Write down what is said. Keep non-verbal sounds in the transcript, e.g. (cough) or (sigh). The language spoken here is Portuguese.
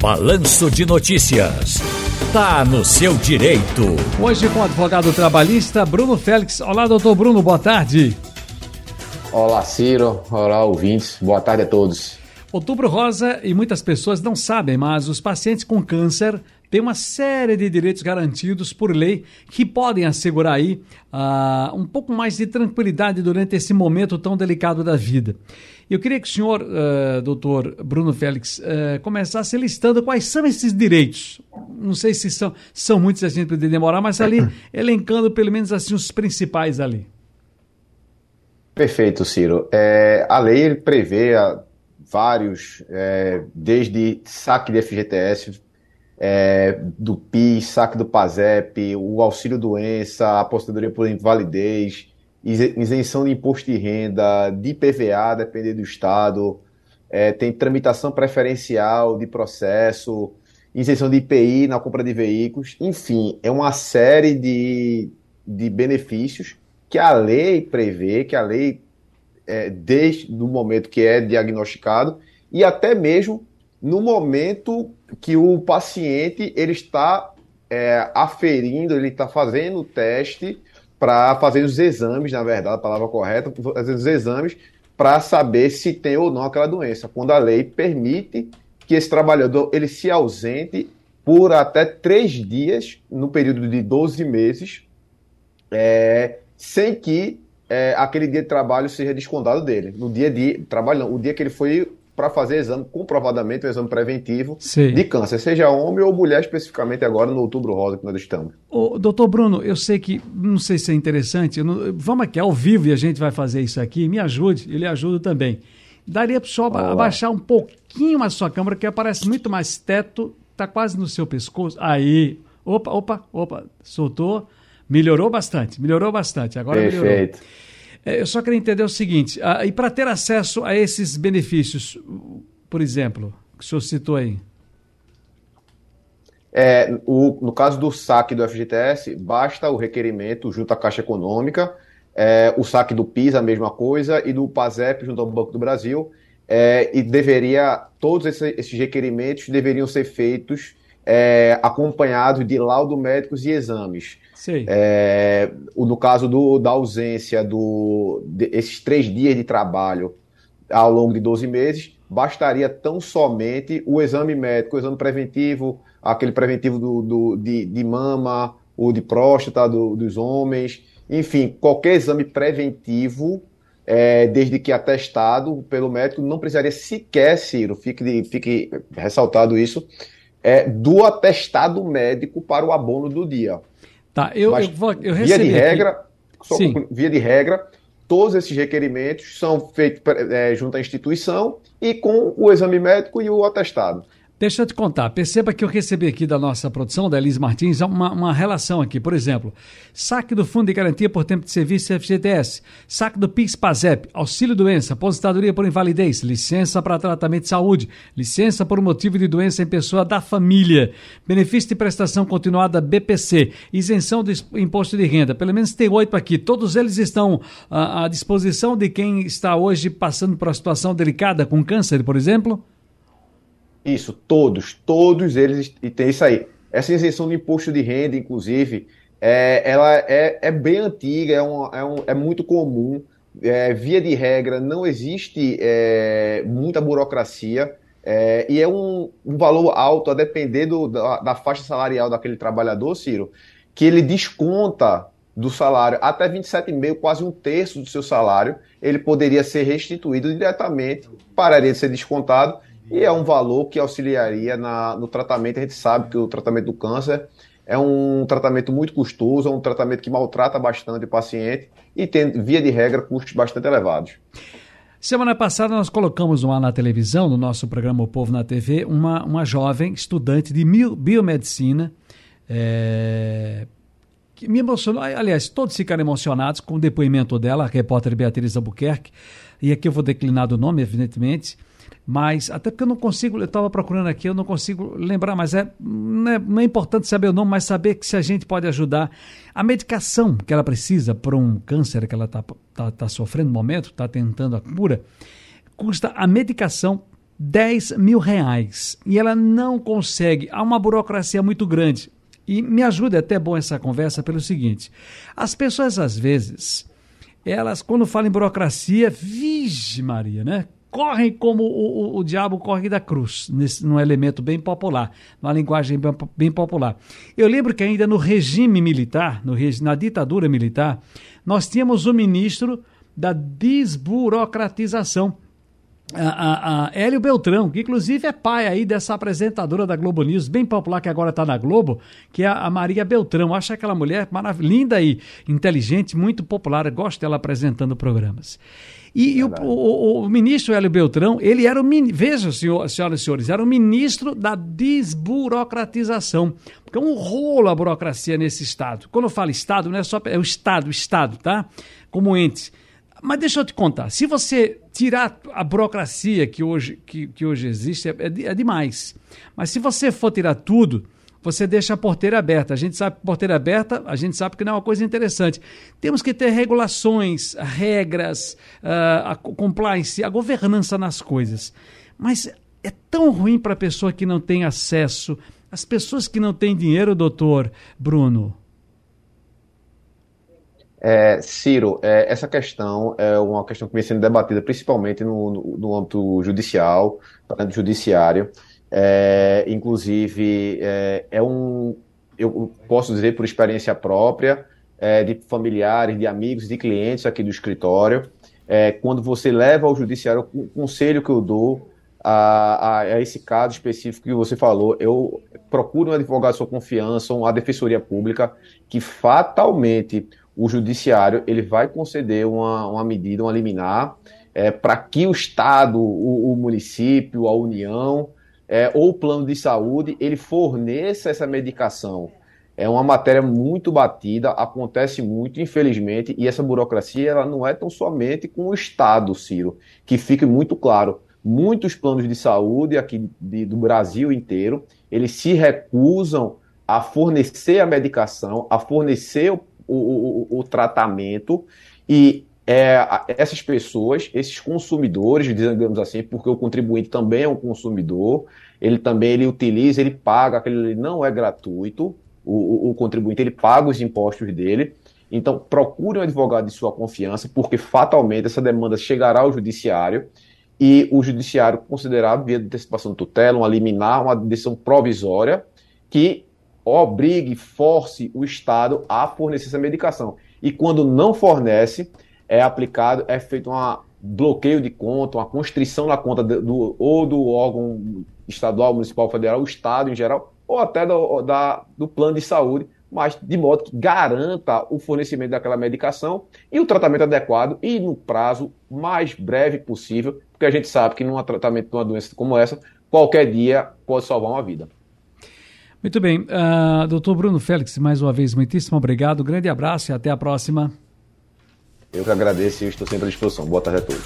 Balanço de Notícias. Tá no seu direito. Hoje com o advogado trabalhista Bruno Félix. Olá, doutor Bruno, boa tarde. Olá, Ciro. Olá, ouvintes. Boa tarde a todos. Outubro Rosa e muitas pessoas não sabem, mas os pacientes com câncer têm uma série de direitos garantidos por lei que podem assegurar aí uh, um pouco mais de tranquilidade durante esse momento tão delicado da vida. Eu queria que o senhor, uh, doutor Bruno Félix, uh, começasse listando quais são esses direitos. Não sei se são, são muitos, a gente poder demorar, mas ali (coughs) elencando pelo menos assim os principais ali. Perfeito, Ciro. É, a lei prevê a, vários, é, desde saque de FGTS, é, do PIS, saque do PASEP, o auxílio doença, a aposentadoria por invalidez, isenção de imposto de renda, de PVA, depender do estado, é, tem tramitação preferencial de processo, isenção de IPI na compra de veículos, enfim, é uma série de, de benefícios que a lei prevê, que a lei, é, desde o momento que é diagnosticado, e até mesmo no momento que o paciente ele está é, aferindo, ele está fazendo o teste para fazer os exames, na verdade, a palavra correta, fazer os exames para saber se tem ou não aquela doença, quando a lei permite que esse trabalhador ele se ausente por até três dias no período de 12 meses, é, sem que é, aquele dia de trabalho seja descontado dele. No dia de trabalho, não, o dia que ele foi para fazer exame, comprovadamente, um exame preventivo Sim. de câncer, seja homem ou mulher, especificamente agora no outubro rosa que nós estamos. Ô, doutor Bruno, eu sei que, não sei se é interessante, não, vamos aqui ao vivo e a gente vai fazer isso aqui, me ajude, ele ajuda também. Daria para o senhor abaixar um pouquinho a sua câmera, que aparece muito mais teto, tá quase no seu pescoço. Aí, opa, opa, opa, soltou, melhorou bastante, melhorou bastante, agora Perfeito. melhorou. É, eu só queria entender o seguinte: ah, e para ter acesso a esses benefícios, por exemplo, que o senhor citou aí? É, o, no caso do saque do FGTS, basta o requerimento junto à Caixa Econômica, é, o saque do PIS, a mesma coisa, e do PASEP junto ao Banco do Brasil, é, e deveria, todos esses, esses, requerimentos deveriam ser feitos é, acompanhados de laudo médicos e exames. É, no caso do, da ausência do, de, esses três dias de trabalho ao longo de 12 meses, bastaria tão somente o exame médico, o exame preventivo, aquele preventivo do, do de, de, mama, ou de próstata do, dos homens, enfim, qualquer exame preventivo, é, desde que atestado pelo médico, não precisaria sequer, Ciro, fique, fique ressaltado isso, é, do atestado médico para o abono do dia. Tá, eu, Mas, eu, vou, eu recebi. Via de regra, via de regra, todos esses requerimentos são feitos é, junto à instituição e com o exame médico e o atestado. Deixa eu te contar. Perceba que eu recebi aqui da nossa produção, da Elise Martins, uma, uma relação aqui. Por exemplo, saque do Fundo de Garantia por Tempo de Serviço FGTS, saque do PIX-PASEP, auxílio doença, aposentadoria por invalidez, licença para tratamento de saúde, licença por motivo de doença em pessoa da família, benefício de prestação continuada BPC, isenção do imposto de renda. Pelo menos tem oito aqui. Todos eles estão à, à disposição de quem está hoje passando por uma situação delicada com câncer, por exemplo? Isso, todos, todos eles e tem isso aí. Essa isenção de imposto de renda, inclusive, é, ela é, é bem antiga, é, um, é, um, é muito comum. É, via de regra, não existe é, muita burocracia é, e é um, um, valor alto a depender do, da, da, faixa salarial daquele trabalhador, Ciro, que ele desconta do salário até 27,5, quase um terço do seu salário, ele poderia ser restituído diretamente, pararia de ser descontado e é um valor que auxiliaria na, no tratamento. A gente sabe que o tratamento do câncer é um tratamento muito custoso, é um tratamento que maltrata bastante o paciente e tem, via de regra, custos bastante elevados. Semana passada nós colocamos lá na televisão, no nosso programa O Povo na TV, uma, uma jovem estudante de biomedicina é, que me emocionou. Aliás, todos ficaram emocionados com o depoimento dela, a repórter Beatriz Albuquerque, e aqui eu vou declinar do nome, evidentemente mas até porque eu não consigo, eu estava procurando aqui, eu não consigo lembrar, mas é não, é não, é importante saber o nome, mas saber que se a gente pode ajudar. A medicação que ela precisa para um câncer que ela está tá, tá sofrendo no momento, está tentando a cura, custa a medicação 10 mil reais e ela não consegue, há uma burocracia muito grande. E me ajuda, é até bom essa conversa, pelo seguinte: as pessoas às vezes, elas, quando falam em burocracia, vige Maria, né? Correm como o, o, o, diabo corre da cruz, nesse, num elemento bem popular, numa linguagem bem, bem popular. Eu lembro que ainda no regime militar, no, na ditadura militar, nós tínhamos o ministro da desburocratização, a, a, a, Hélio Beltrão, que inclusive é pai aí dessa apresentadora da Globo News, bem popular que agora está na Globo, que é a, Maria Beltrão. Acho aquela mulher linda e inteligente, muito popular. gosto dela apresentando programas. E, e o, o, o, ministro Hélio Beltrão, ele era o veja, senhor, senhoras e senhores, era o ministro da desburocratização. Porque é um rolo a burocracia nesse Estado. Quando eu falo Estado, não é só. É o Estado, o Estado, tá? Como ente. Mas deixa eu te contar, se você tirar a burocracia que hoje, que, que hoje existe, é, é demais. Mas se você for tirar tudo, você deixa a porteira aberta. A gente sabe que porteira aberta, a gente sabe que não é uma coisa interessante. Temos que ter regulações, regras, uh, a compliance, a governança nas coisas. Mas é tão ruim para a pessoa que não tem acesso, as pessoas que não têm dinheiro, doutor Bruno. É, Ciro, é, essa questão é uma questão que vem sendo debatida principalmente no, no, no âmbito judicial, no judiciário. É, inclusive, é, é, um, eu posso dizer por experiência própria, é, de familiares, de amigos, de clientes aqui do escritório, é, quando você leva ao judiciário, o conselho que eu dou a, a, a, esse caso específico que você falou, eu procuro um advogado de sua confiança, uma defensoria pública, que fatalmente o judiciário ele vai conceder uma, uma medida, uma liminar, é, para que o Estado, o, o município, a União, é, ou o plano de saúde, ele forneça essa medicação. É uma matéria muito batida, acontece muito, infelizmente, e essa burocracia ela não é tão somente com o Estado, Ciro, que fique muito claro. Muitos planos de saúde aqui de, do Brasil inteiro, eles se recusam a fornecer a medicação, a fornecer o, o, o, o tratamento, e é, essas pessoas, esses consumidores, digamos assim, porque o contribuinte também é um consumidor, ele também ele utiliza, ele paga, aquele não é gratuito, o, o, contribuinte ele paga os impostos dele. Então, procure um advogado de sua confiança, porque fatalmente essa demanda chegará ao judiciário e o judiciário considerar via antecipação de tutela, uma liminar, uma decisão provisória que obrigue, force o Estado a fornecer essa medicação. E quando não fornece, é aplicado, é feito um bloqueio de conta, uma constrição na conta do, ou do órgão estadual, municipal, federal, o Estado em geral, ou até do, da, do plano de saúde, mas de modo que garanta o fornecimento daquela medicação e o tratamento adequado e no prazo mais breve possível, porque a gente sabe que num tratamento de uma doença como essa, qualquer dia pode salvar uma vida. Muito bem. Uh, doutor Bruno Félix, mais uma vez, muitíssimo obrigado. Grande abraço e até a próxima. Eu que agradeço e estou sempre à disposição. Boa tarde a todos.